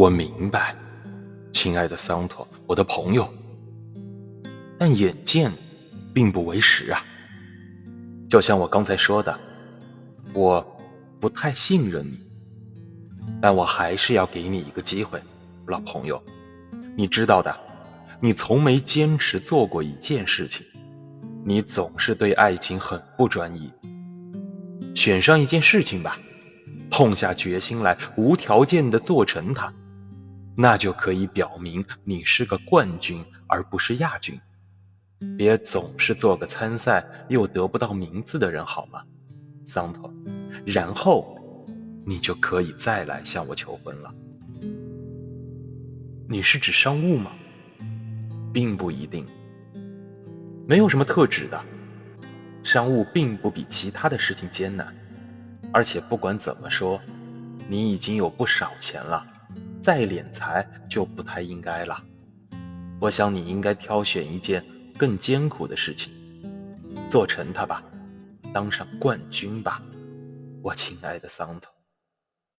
我明白，亲爱的桑托，我的朋友。但眼见并不为实啊。就像我刚才说的，我不太信任你，但我还是要给你一个机会，老朋友。你知道的，你从没坚持做过一件事情，你总是对爱情很不专一。选上一件事情吧，痛下决心来，无条件的做成它，那就可以表明你是个冠军，而不是亚军。别总是做个参赛又得不到名次的人，好吗，桑托？然后，你就可以再来向我求婚了。你是指商务吗？并不一定，没有什么特指的。商务并不比其他的事情艰难，而且不管怎么说，你已经有不少钱了，再敛财就不太应该了。我想你应该挑选一件。更艰苦的事情，做成它吧，当上冠军吧，我亲爱的桑托。